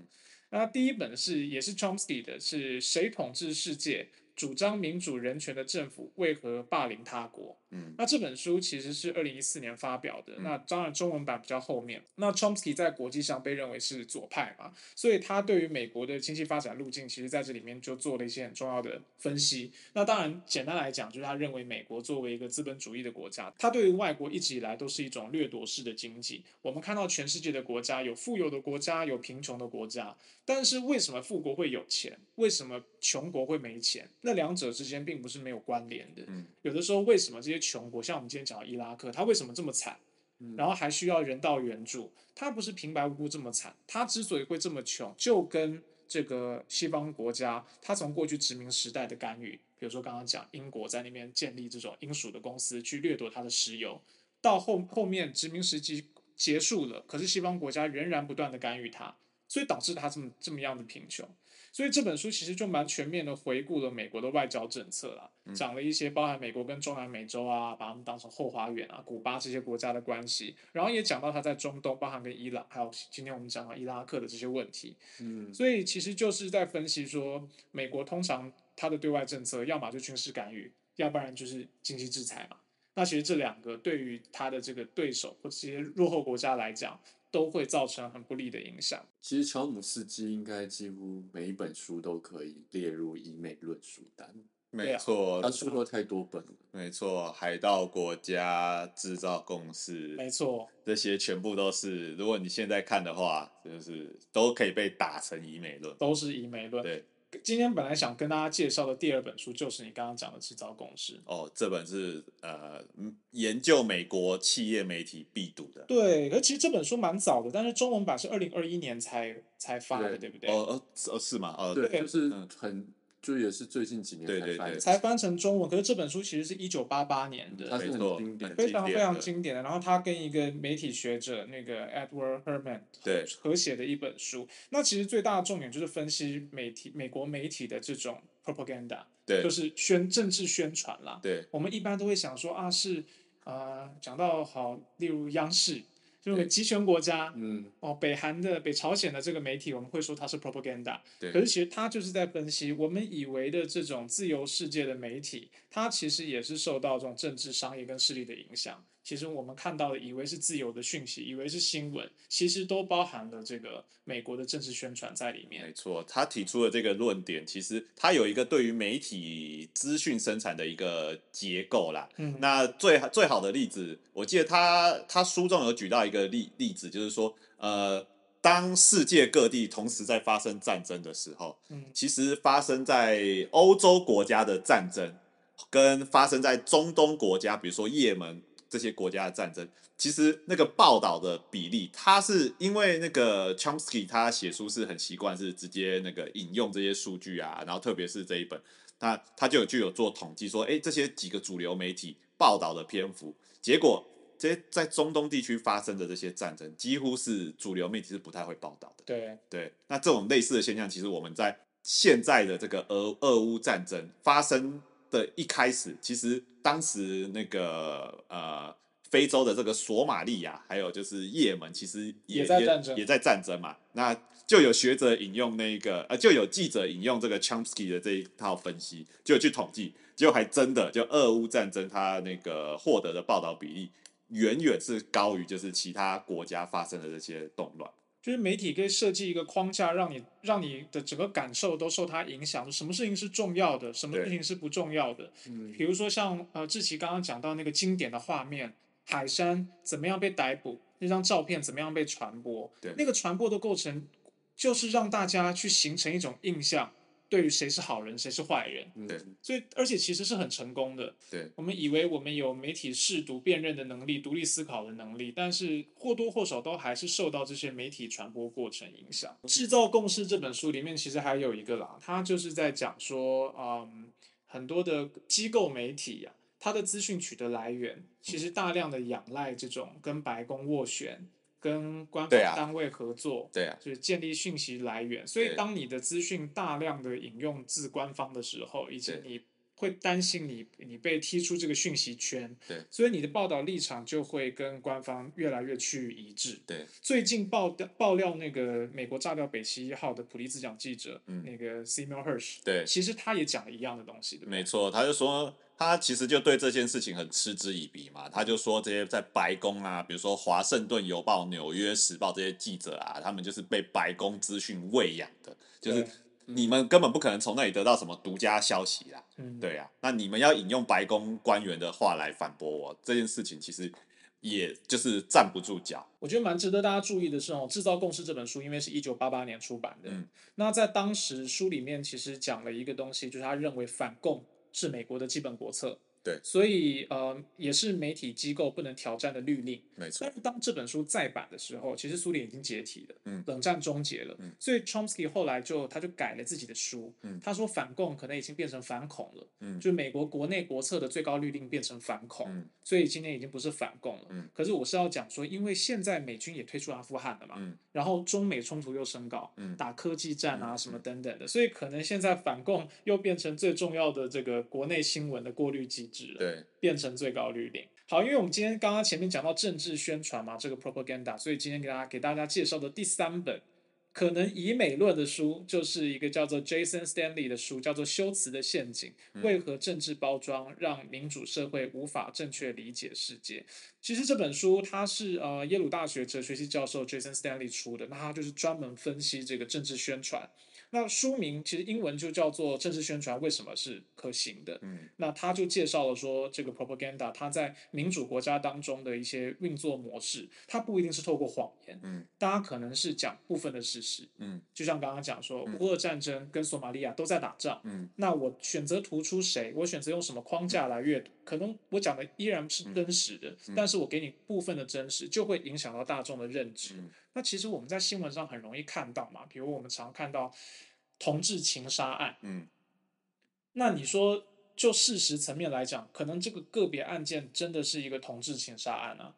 Speaker 1: 那第一本是也是 Chomsky 的，是谁统治世界？主张民主人权的政府为何霸凌他国？
Speaker 2: 嗯
Speaker 1: 那这本书其实是二零一四年发表的，
Speaker 2: 嗯
Speaker 1: 那当然中文版比较后面。那 Chomsky 在国际上被认为是左派嘛，所以他对于美国的经济发展路径，其实在这里面就做了一些很重要的分析。那当然，简单来讲，就是他认为美国作为一个资本主义的国家，它对于外国一直以来都是一种掠夺式的经济。我们看到全世界的国家有富有的国家，有贫穷的国家，但是为什么富国会有钱？为什么穷国会没钱？那两者之间并不是没有关联的。
Speaker 2: 嗯
Speaker 1: 有的时候，为什么这些穷国，像我们今天讲的伊拉克，它为什么这么惨？
Speaker 3: 嗯
Speaker 1: 然后还需要人道援助，它不是平白无故这么惨，它之所以会这么穷，就跟这个西方国家，它从过去殖民时代的干预，比如说刚刚讲英国在那边建立这种英属的公司去掠夺它的石油，到后后面殖民时期结束了，可是西方国家仍然不断的干预它，所以导致它这么这么样的贫穷。所以这本书其实就蛮全面的回顾了美国的外交政策啦，讲了一些包含美国跟中南美洲啊，把他们当成后花园啊，古巴这些国家的关系，然后也讲到他在中东，包含跟伊朗，还有今天我们讲到伊拉克的这些问题。
Speaker 3: 嗯，
Speaker 1: 所以其实就是在分析说，美国通常它的对外政策，要么就军事干预，要不然就是经济制裁嘛。那其实这两个对于他的这个对手或这些落后国家来讲，都会造成很不利的影响。
Speaker 3: 其实乔姆斯基应该几乎每一本书都可以列入以美论书单，
Speaker 2: 没错
Speaker 3: 他，出过太多本了。
Speaker 2: 没错，海盗国家制造公司，
Speaker 1: 没错，
Speaker 2: 这些全部都是，如果你现在看的话，就是都可以被打成以美论。
Speaker 1: 都是以美论。
Speaker 2: 对，
Speaker 1: 今天本来想跟大家介绍的第二本书，就是你刚刚讲的制造共识。
Speaker 2: 哦，这本是呃嗯研究美国企业媒体必读的。
Speaker 1: 对，可其实这本书蛮早的，但是中文版是二零二一年才才发的，
Speaker 3: 对
Speaker 1: 对不对？
Speaker 2: 哦哦是哦是吗？哦
Speaker 3: 对，就是
Speaker 2: 嗯
Speaker 3: 很，就也是最近几年
Speaker 2: 对对对
Speaker 3: 才翻，
Speaker 1: 才翻成中文。可是这本书其实是一九八八年的，
Speaker 3: 它是很
Speaker 2: 没错
Speaker 3: 经典
Speaker 1: 非常非常
Speaker 2: 经典的。
Speaker 1: 然后他跟一个媒体学者那个 Edward Herman
Speaker 2: 对
Speaker 1: 合写的一本书。那其实最大的重点就是分析媒体美国媒体的这种 propaganda，
Speaker 2: 对
Speaker 1: 就是宣政治宣传啦。
Speaker 2: 对
Speaker 1: 我们一般都会想说啊，是呃，讲到好，例如央视，就是集权国家。
Speaker 3: 嗯，
Speaker 1: 哦，北韩的、北朝鲜的这个媒体，我们会说它是 propaganda，
Speaker 2: 对
Speaker 1: 可是其实它就是在分析我们以为的这种自由世界的媒体，它其实也是受到这种政治、商业跟势力的影响。其实我们看到的，以为是自由的讯息，以为是新闻，其实都包含了这个美国的政治宣传在里面
Speaker 2: 没。错，他提出的这个论点，其实他有一个对于媒体资讯生产的一个结构啦。
Speaker 1: 嗯，
Speaker 2: 那最最好的例子，我记得他他书中有举到一个例例子，就是说，呃，当世界各地同时在发生战争的时候，
Speaker 1: 嗯
Speaker 2: 其实发生在欧洲国家的战争，跟发生在中东国家，比如说也门这些国家的战争，其实那个报道的比例，它是因为那个 Chomsky 他写书是很习惯是直接那个引用这些数据啊，然后特别是这一本，那他就有就有做统计说，哎，这些几个主流媒体报道的篇幅，结果这些在中东地区发生的这些战争，几乎是主流媒体是不太会报道的。
Speaker 1: 对，
Speaker 2: 对，那这种类似的现象，其实我们在现在的这个俄俄乌战争发生的一开始，其实当时那个呃非洲的这个索马利亚，还有就是也门，其实也
Speaker 1: 也在战争
Speaker 2: 也在战争嘛。那就有学者引用那个呃，就有记者引用这个 Chomsky 的这一套分析，就去统计，结果还真的就俄乌战争它那个获得的报道比例。远远是高于就是其他国家发生的这些动乱。
Speaker 1: 就是媒体可以设计一个框架，让你让你的整个感受都受它影响，什么事情是重要的，什么事情是不重要的。
Speaker 3: 嗯
Speaker 1: 比如说像呃志奇刚刚讲到那个经典的画面，海山怎么样被逮捕，那张照片怎么样被传播，
Speaker 2: 对
Speaker 1: 那个传播的过程就是让大家去形成一种印象，对于谁是好人，谁是坏人。
Speaker 3: 嗯
Speaker 2: 对
Speaker 1: 所以，而且其实是很成功的。
Speaker 2: 对，
Speaker 1: 我们以为我们有媒体视读辨认的能力、独立思考的能力，但是或多或少都还是受到这些媒体传播过程影响。《制造共识》这本书里面其实还有一个啦，它就是在讲说，嗯，很多的机构媒体呀、它的资讯取得来源其实大量的仰赖这种跟白宫斡旋、跟官方单位合作，
Speaker 2: 对啊，
Speaker 1: 就是建立讯息来源。所以，当你的资讯大量的引用自官方的时候，以及你会担心你你被踢出这个讯息圈，
Speaker 2: 对，
Speaker 1: 所以你的报道立场就会跟官方越来越趋于一致。
Speaker 2: 对，
Speaker 1: 最近爆爆料那个美国炸掉北溪一号的普利兹奖记者，
Speaker 2: 嗯
Speaker 1: 那个 Seymour Hersh，
Speaker 2: 对
Speaker 1: 其实他也讲了一样的东西，对不对？
Speaker 2: 没错，他就说他其实就对这件事情很嗤之以鼻嘛。他就说这些在白宫啊，比如说《华盛顿邮报》《纽约时报》这些记者啊，他们就是被白宫资讯喂养的，就是
Speaker 1: 对
Speaker 2: 你们根本不可能从那里得到什么独家消息啦。
Speaker 1: 嗯，
Speaker 2: 对啊，那你们要引用白宫官员的话来反驳我这件事情，其实也就是站不住脚。
Speaker 1: 我觉得蛮值得大家注意的是哦，《制造共识》这本书，因为是一九八八年出版的，
Speaker 2: 嗯
Speaker 1: 那在当时书里面其实讲了一个东西，就是他认为反共是美国的基本国策。
Speaker 2: 对。
Speaker 1: 所以呃也是媒体机构不能挑战的律令。
Speaker 2: 没错。
Speaker 1: 但，是当这本书再版的时候，其实苏联已经解体了，
Speaker 2: 嗯。
Speaker 1: 冷战终结了，
Speaker 2: 嗯。
Speaker 1: 所以 Chomsky 后来就他就改了自己的书，
Speaker 2: 嗯。
Speaker 1: 他说反共可能已经变成反恐了，
Speaker 2: 嗯。
Speaker 1: 就美国国内国策的最高律令变成反恐，
Speaker 2: 嗯。
Speaker 1: 所以今天已经不是反共了。
Speaker 2: 嗯。
Speaker 1: 可是我是要讲说，因为现在美军也退出阿富汗了嘛，
Speaker 2: 嗯。
Speaker 1: 然后中美冲突又升高，
Speaker 2: 嗯。
Speaker 1: 打科技战啊
Speaker 2: 嗯
Speaker 1: 什么等等的，所以可能现在反共又变成最重要的这个国内新闻的过滤机制了。
Speaker 2: 对，
Speaker 1: 变成最高律令。好，因为我们今天刚刚前面讲到政治宣传嘛，这个 propaganda，所以今天给大家给大家介绍的第三本可能以美论的书，就是一个叫做 Jason Stanley 的书，叫做《修辞的陷阱：为何政治包装让民主社会无法正确理解世界》。其实这本书它是呃耶鲁大学哲学系教授 Jason Stanley 出的，那他就是专门分析这个政治宣传。那书名其实英文就叫做《政治宣传为什么是可行的》。
Speaker 2: 嗯
Speaker 1: 那他就介绍了说，这个 propaganda 它在民主国家当中的一些运作模式，它不一定是透过谎言，
Speaker 2: 嗯
Speaker 1: 大家可能是讲部分的事实。
Speaker 2: 嗯
Speaker 1: 就像刚刚讲说，
Speaker 2: 嗯
Speaker 1: 乌俄战争跟索马利亚都在打仗，
Speaker 2: 嗯
Speaker 1: 那我选择突出谁，我选择用什么框架来阅读，可能我讲的依然是真实的，但是我给你部分的真实，就会影响到大众的认知。
Speaker 2: 嗯
Speaker 1: 那其实我们在新闻上很容易看到嘛，比如我们常看到同志情杀案。
Speaker 2: 嗯
Speaker 1: 那你说，就事实层面来讲，可能这个个别案件真的是一个同志情杀案啊。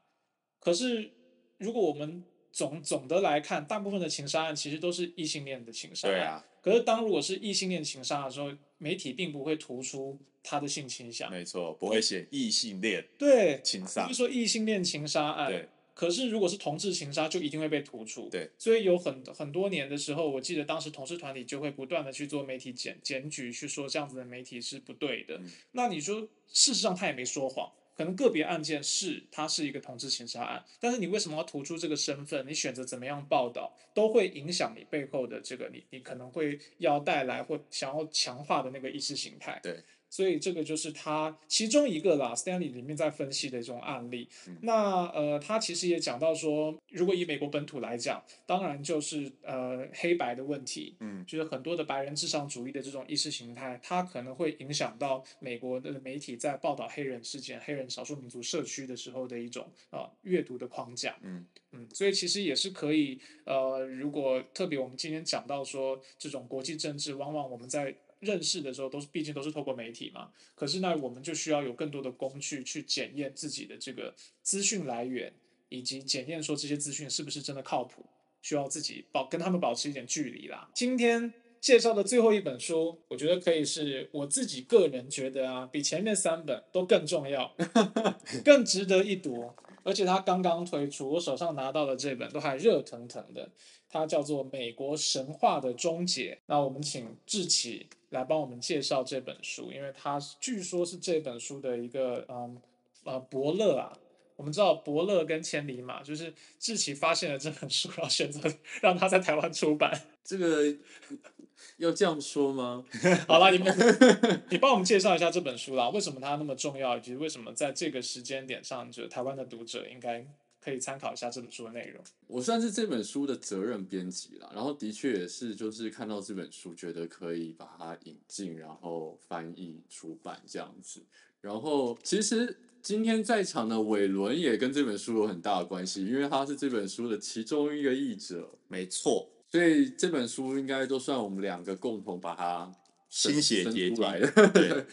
Speaker 1: 可是，如果我们总总的来看，大部分的情杀案其实都是异性恋的情杀案。
Speaker 2: 对啊，
Speaker 1: 可是，当如果是异性恋情杀的时候，媒体并不会突出他的性倾向。
Speaker 2: 没错，不会写异性恋
Speaker 1: 对，
Speaker 2: 情杀
Speaker 1: 就，说异性恋情杀案。
Speaker 2: 对。
Speaker 1: 可是，如果是同志情杀，就一定会被突出。
Speaker 2: 对，
Speaker 1: 所以有很很多年的时候，我记得当时同事团体就会不断的去做媒体检检举，去说这样子的媒体是不对的。
Speaker 2: 嗯
Speaker 1: 那你说，事实上他也没说谎，可能个别案件是它是一个同志情杀案，但是你为什么要突出这个身份？你选择怎么样报道，都会影响你背后的这个你你可能会要带来或想要强化的那个意识形态。
Speaker 2: 对。
Speaker 1: 所以这个就是他其中一个啦，Stanley 里面在分析的这种案例。
Speaker 2: 嗯
Speaker 1: 那呃，他其实也讲到说，如果以美国本土来讲，当然就是呃黑白的问题，
Speaker 2: 嗯
Speaker 1: 就是很多的白人至上主义的这种意识形态，它可能会影响到美国的媒体在报道黑人事件、黑人少数民族社区的时候的一种啊、阅读的框架。
Speaker 2: 嗯
Speaker 1: 嗯，所以其实也是可以，呃，如果特别我们今天讲到说这种国际政治，往往我们在认识的时候都是毕竟都是透过媒体嘛，可是呢，我们就需要有更多的工具去检验自己的这个资讯来源，以及检验说这些资讯是不是真的靠谱，需要自己保跟他们保持一点距离啦。今天介绍的最后一本书，我觉得可以是我自己个人觉得啊，比前面三本都更重要，更值得一读。而且它刚刚推出，我手上拿到的这本都还热腾腾的，它叫做《美国神话的终结》。那我们请志奇来帮我们介绍这本书，因为它据说是这本书的一个嗯呃伯乐啊。我们知道伯乐跟千里马，就是志奇发现了这本书，然后选择让他在台湾出版。
Speaker 3: 这个要这样说吗？
Speaker 1: 好了，你们你帮我们介绍一下这本书啦，为什么它那么重要，以及为什么在这个时间点上，就台湾的读者应该可以参考一下这本书的内容。
Speaker 3: 我算是这本书的责任编辑了，然后的确也是，就是看到这本书，觉得可以把它引进，然后翻译出版这样子。然后其实今天在场的伟伦也跟这本书有很大的关系，因为他是这本书的其中一个译者，
Speaker 2: 没错，
Speaker 3: 所以这本书应该都算我们两个共同把它生
Speaker 2: 心血结晶
Speaker 3: 出来 的。
Speaker 2: 对，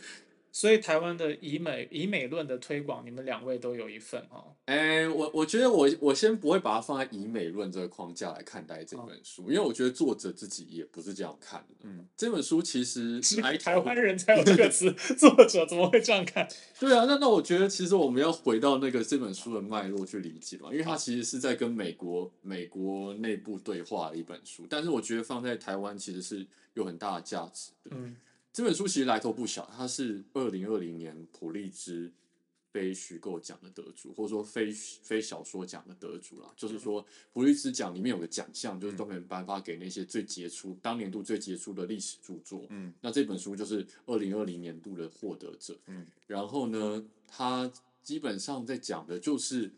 Speaker 1: 所以台湾的以美以美论的推广，你们两位都有一份哦。
Speaker 3: 哎、我我觉得我我先不会把它放在以美论这个框架来看待这本书，因为我觉得作者自己也不是这样看的。
Speaker 2: 嗯，
Speaker 3: 这本书其实开头
Speaker 1: 台湾人才有这个词，作者怎么会这样看？
Speaker 3: 对啊，那那我觉得其实我们要回到那个这本书的脉络去理解嘛，因为它其实是在跟美国美国内部对话的一本书，但是我觉得放在台湾其实是有很大的价值的。
Speaker 1: 嗯
Speaker 3: 这本书其实来头不小，它是二零二零年普利兹非虚构奖的得主，或者说非非小说奖的得主啦。就是说，普利兹奖里面有个奖项，就是专门颁发给那些最杰出、当年度最杰出的历史著作。
Speaker 2: 嗯，
Speaker 3: 那这本书就是二零二零年度的获得者。
Speaker 2: 嗯，
Speaker 3: 然后呢，它基本上在讲的就是，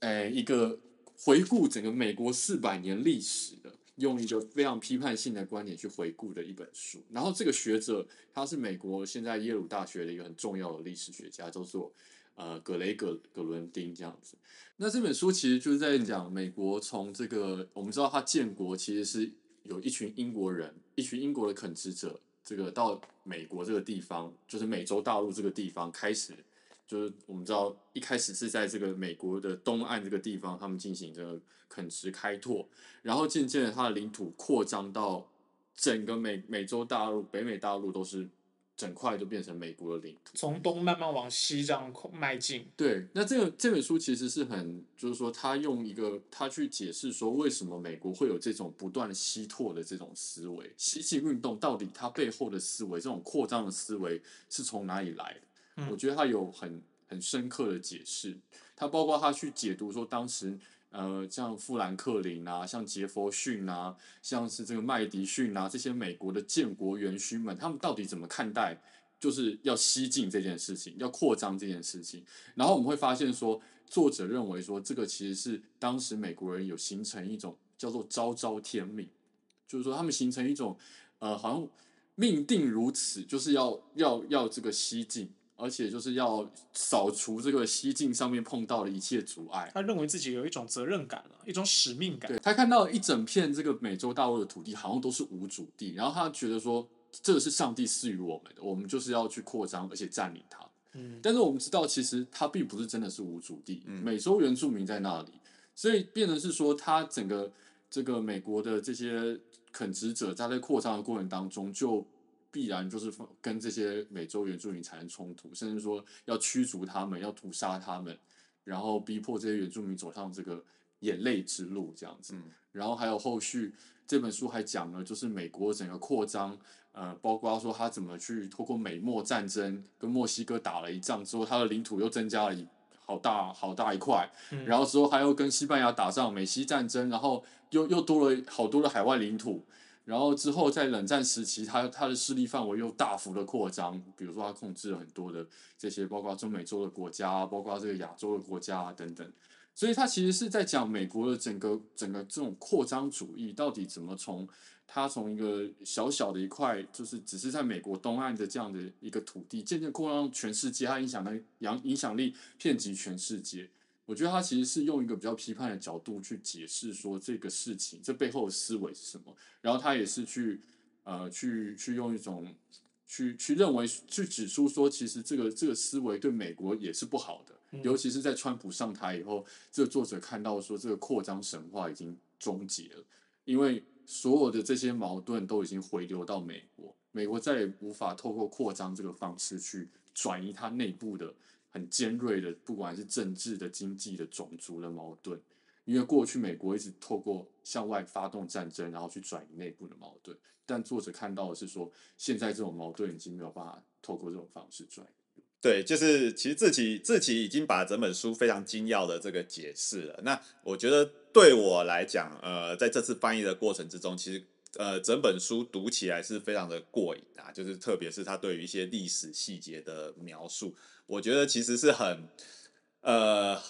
Speaker 3: 诶、一个回顾整个美国四百年历史的用一个非常批判性的观点去回顾的一本书。然后这个学者他是美国现在耶鲁大学的一个很重要的历史学家，叫做呃格雷格格伦丁这样子。那这本书其实就是在讲美国从这个我们知道他建国其实是有一群英国人，一群英国的垦殖者，这个到美国这个地方，就是美洲大陆这个地方开始。就是我们知道，一开始是在这个美国的东岸这个地方，他们进行这个垦殖开拓，然后渐渐的，它的领土扩张到整个美美洲大陆、北美大陆都是整块就变成美国的领土。
Speaker 1: 从东慢慢往西这样迈进。
Speaker 3: 对，那这个这本书其实是很，就是说他用一个他去解释说，为什么美国会有这种不断西拓的这种思维，西进运动到底它背后的思维，这种扩张的思维是从哪里来的？我觉得他有很很深刻的解释，他包括他去解读说当时呃像富兰克林啊，像杰佛逊啊，像是这个麦迪逊啊这些美国的建国元勋们，他们到底怎么看待就是要西进这件事情，要扩张这件事情？然后我们会发现说，作者认为说这个其实是当时美国人有形成一种叫做昭昭天命，就是说他们形成一种呃好像命定如此，就是要要要这个西进。而且就是要扫除这个西进上面碰到的一切阻碍。
Speaker 1: 他认为自己有一种责任感了，一种使命感。
Speaker 3: 对他看到一整片这个美洲大陆的土地好像都是无主地，然后他觉得说这是上帝赐予我们的，我们就是要去扩张而且占领它。嗯，但是我们知道其实它并不是真的是无主地，美洲原住民在那里，所以变成是说他整个这个美国的这些垦殖者在在扩张的过程当中就。必然就是跟这些美洲原住民产生冲突，甚至说要驱逐他们，要屠杀他们，然后逼迫这些原住民走上这个眼泪之路，这样子。然后还有后续这本书还讲了，就是美国整个扩张，呃，包括说他怎么去透过美墨战争跟墨西哥打了一仗之后，他的领土又增加了一好大好大一块，然后之后还又跟西班牙打仗，美西战争，然后又又多了好多的海外领土。然后之后，在冷战时期，他他的势力范围又大幅的扩张，比如说他控制了很多的这些，包括中美洲的国家，包括这个亚洲的国家等等。所以，他其实是在讲美国的整个整个这种扩张主义到底怎么从他从一个小小的一块，就是只是在美国东岸的这样的一个土地，渐渐扩张全世界，它影响的影影响力遍及全世界。我觉得他其实是用一个比较批判的角度去解释说这个事情，这背后的思维是什么。然后他也是去呃去去用一种去去认为去指出说，其实这个这个思维对美国也是不好的。尤其是在川普上台以后，这个作者看到说这个扩张神话已经终结了，因为所有的这些矛盾都已经回流到美国，美国再也无法透过扩张这个方式去转移它内部的。很尖锐的，不管是政治的、经济的、种族的矛盾，因为过去美国一直透过向外发动战争，然后去转移内部的矛盾。但作者看到的是说，现在这种矛盾已经没有办法透过这种方式转移。
Speaker 2: 对，就是其实自己自己已经把整本书非常精要的这个解释了。那我觉得对我来讲，呃，在这次翻译的过程之中，其实呃整本书读起来是非常的过瘾啊，就是特别是他对于一些历史细节的描述。我觉得其实是很，呃，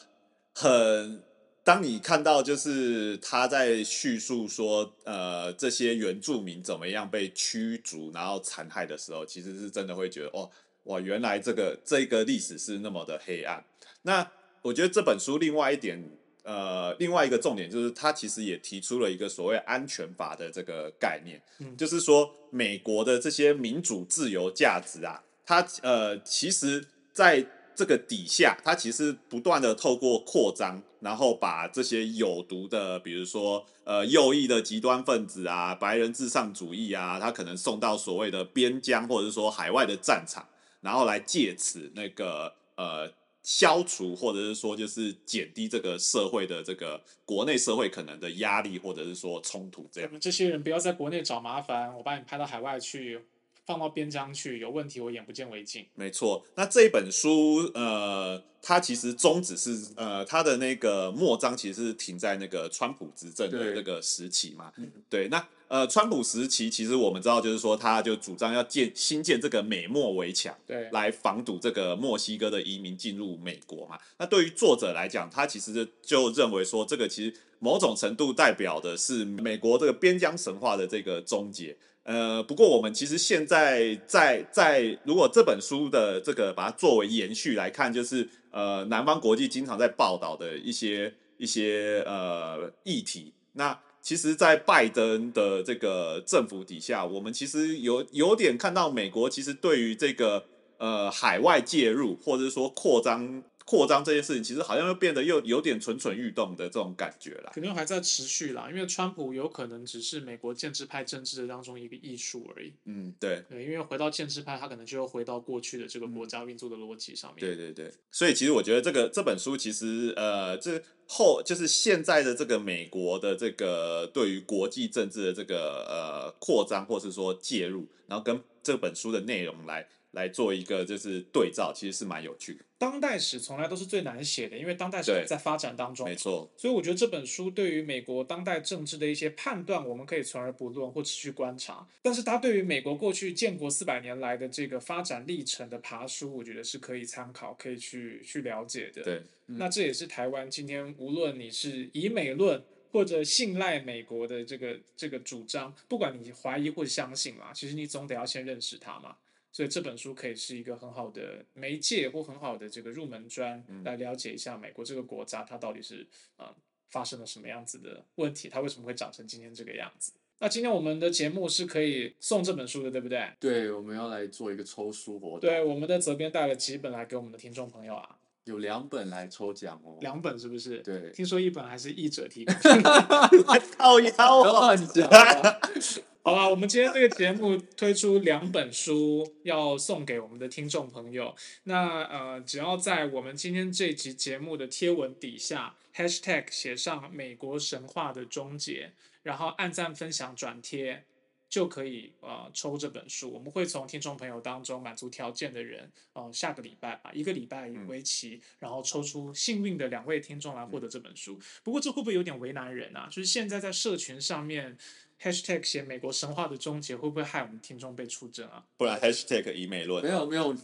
Speaker 2: 很。当你看到就是他在叙述说，呃，这些原住民怎么样被驱逐，然后残害的时候，其实是真的会觉得，哦，哇，原来这个这个历史是那么的黑暗。那我觉得这本书另外一点，呃，另外一个重点就是，他其实也提出了一个所谓安全法的这个概念，就是说美国的这些民主自由价值啊，它呃，其实。在这个底下，它其实不断的透过扩张，然后把这些有毒的，比如说呃右翼的极端分子啊、白人至上主义啊，他可能送到所谓的边疆或者是说海外的战场，然后来借此那个呃消除或者是说就是减低这个社会的这个国内社会可能的压力或者是说冲突这样。
Speaker 1: 这些人不要在国内找麻烦，我把你派到海外去。放到边疆去，有问题我眼不见为净。
Speaker 2: 没错，那这本书，呃，它其实宗旨是，呃，它的那个末章其实是停在那个川普执政的那个时期嘛。对，那呃，川普时期其实我们知道，就是说他就主张要建新建这个美墨围墙，
Speaker 1: 对，
Speaker 2: 来防堵这个墨西哥的移民进入美国嘛。那对于作者来讲，他其实就认为说，这个其实某种程度代表的是美国这个边疆神话的这个终结。呃，不过我们其实现在在在如果这本书的这个把它作为延续来看，就是呃南方国际经常在报道的一些一些呃议题。那其实，在拜登的这个政府底下，我们其实有有点看到美国其实对于这个呃海外介入或者是说扩张。扩张这件事情，其实好像又变得又有点蠢蠢欲动的这种感觉啦。
Speaker 1: 肯定还在持续啦，因为川普有可能只是美国建制派政治的当中一个艺术而已。
Speaker 2: 嗯，对。
Speaker 1: 对，因为回到建制派，他可能就又回到过去的这个国家运作的逻辑上面。
Speaker 2: 对对对。所以其实我觉得这个这本书其实呃，这后就是现在的这个美国的这个对于国际政治的这个呃扩张，或是说介入，然后跟这本书的内容来。来做一个就是对照，其实是蛮有趣的。
Speaker 1: 当代史从来都是最难写的，因为当代史在发展当中，
Speaker 2: 没错。
Speaker 1: 所以我觉得这本书对于美国当代政治的一些判断，我们可以存而不论或持续观察。但是它对于美国过去建国四百年来的这个发展历程的爬书，我觉得是可以参考、可以去去了解的。
Speaker 2: 对，
Speaker 1: 那这也是台湾今天无论你是以美论或者信赖美国的这个这个主张，不管你怀疑或相信嘛，其实你总得要先认识它嘛。所以这本书可以是一个很好的媒介或很好的这个入门砖，来了解一下美国这个国家它到底是啊发生了什么样子的问题，它为什么会长成今天这个样子。那今天我们的节目是可以送这本书的，对不对？
Speaker 3: 对，我们要来做一个抽书活动。
Speaker 1: 对，我们的责编带了几本来给我们的听众朋友啊。
Speaker 3: 有两本来抽奖哦，
Speaker 1: 两本是不是？
Speaker 3: 对，
Speaker 1: 听说一本还是译者提供，
Speaker 2: 靠腰
Speaker 3: 乱讲。
Speaker 1: 好吧，我们今天这个节目推出两本书要送给我们的听众朋友。那呃，只要在我们今天这集节目的贴文底下 #hashtag 写上美国神话的终结，然后按赞、分享、转贴。就可以呃抽这本书，我们会从听众朋友当中满足条件的人，呃下个礼拜吧，一个礼拜为期，然后抽出幸运的两位听众来获得这本书。不过这会不会有点为难人啊？就是现在在社群上面。#hashtag 写美国神话的终结会不会害我们听众被出征啊？
Speaker 2: 不然 #hashtag 以美论
Speaker 3: 没有没有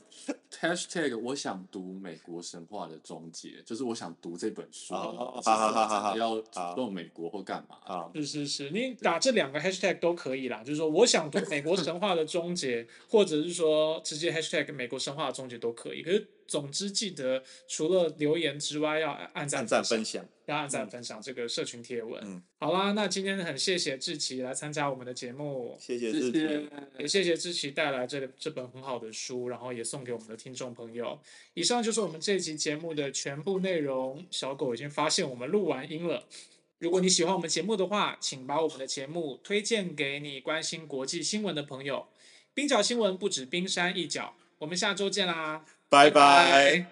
Speaker 3: #hashtag 我想读美国神话的终结，就是我想读这本书，
Speaker 2: 好好好好
Speaker 3: 要动美国或干嘛
Speaker 2: 啊？
Speaker 1: 是是是，你打这两个 #hashtag 都可以啦，就是说我想读美国神话的终结，或者是说直接 #hashtag 美国神话的终结都可以。可是总之记得除了留言之外，要按赞
Speaker 2: 分享。
Speaker 1: 要按赞分享这个社群贴文。嗯，好啦，那今天很谢谢志奇来参加我们的节目，
Speaker 2: 谢谢志奇，
Speaker 1: 也谢谢志奇带来这这本很好的书，然后也送给我们的听众朋友。以上就是我们这期节目的全部内容。小狗已经发现我们录完音了。如果你喜欢我们节目的话，请把我们的节目推荐给你关心国际新闻的朋友。冰角新闻不止冰山一角，我们下周见啦，
Speaker 2: 拜拜。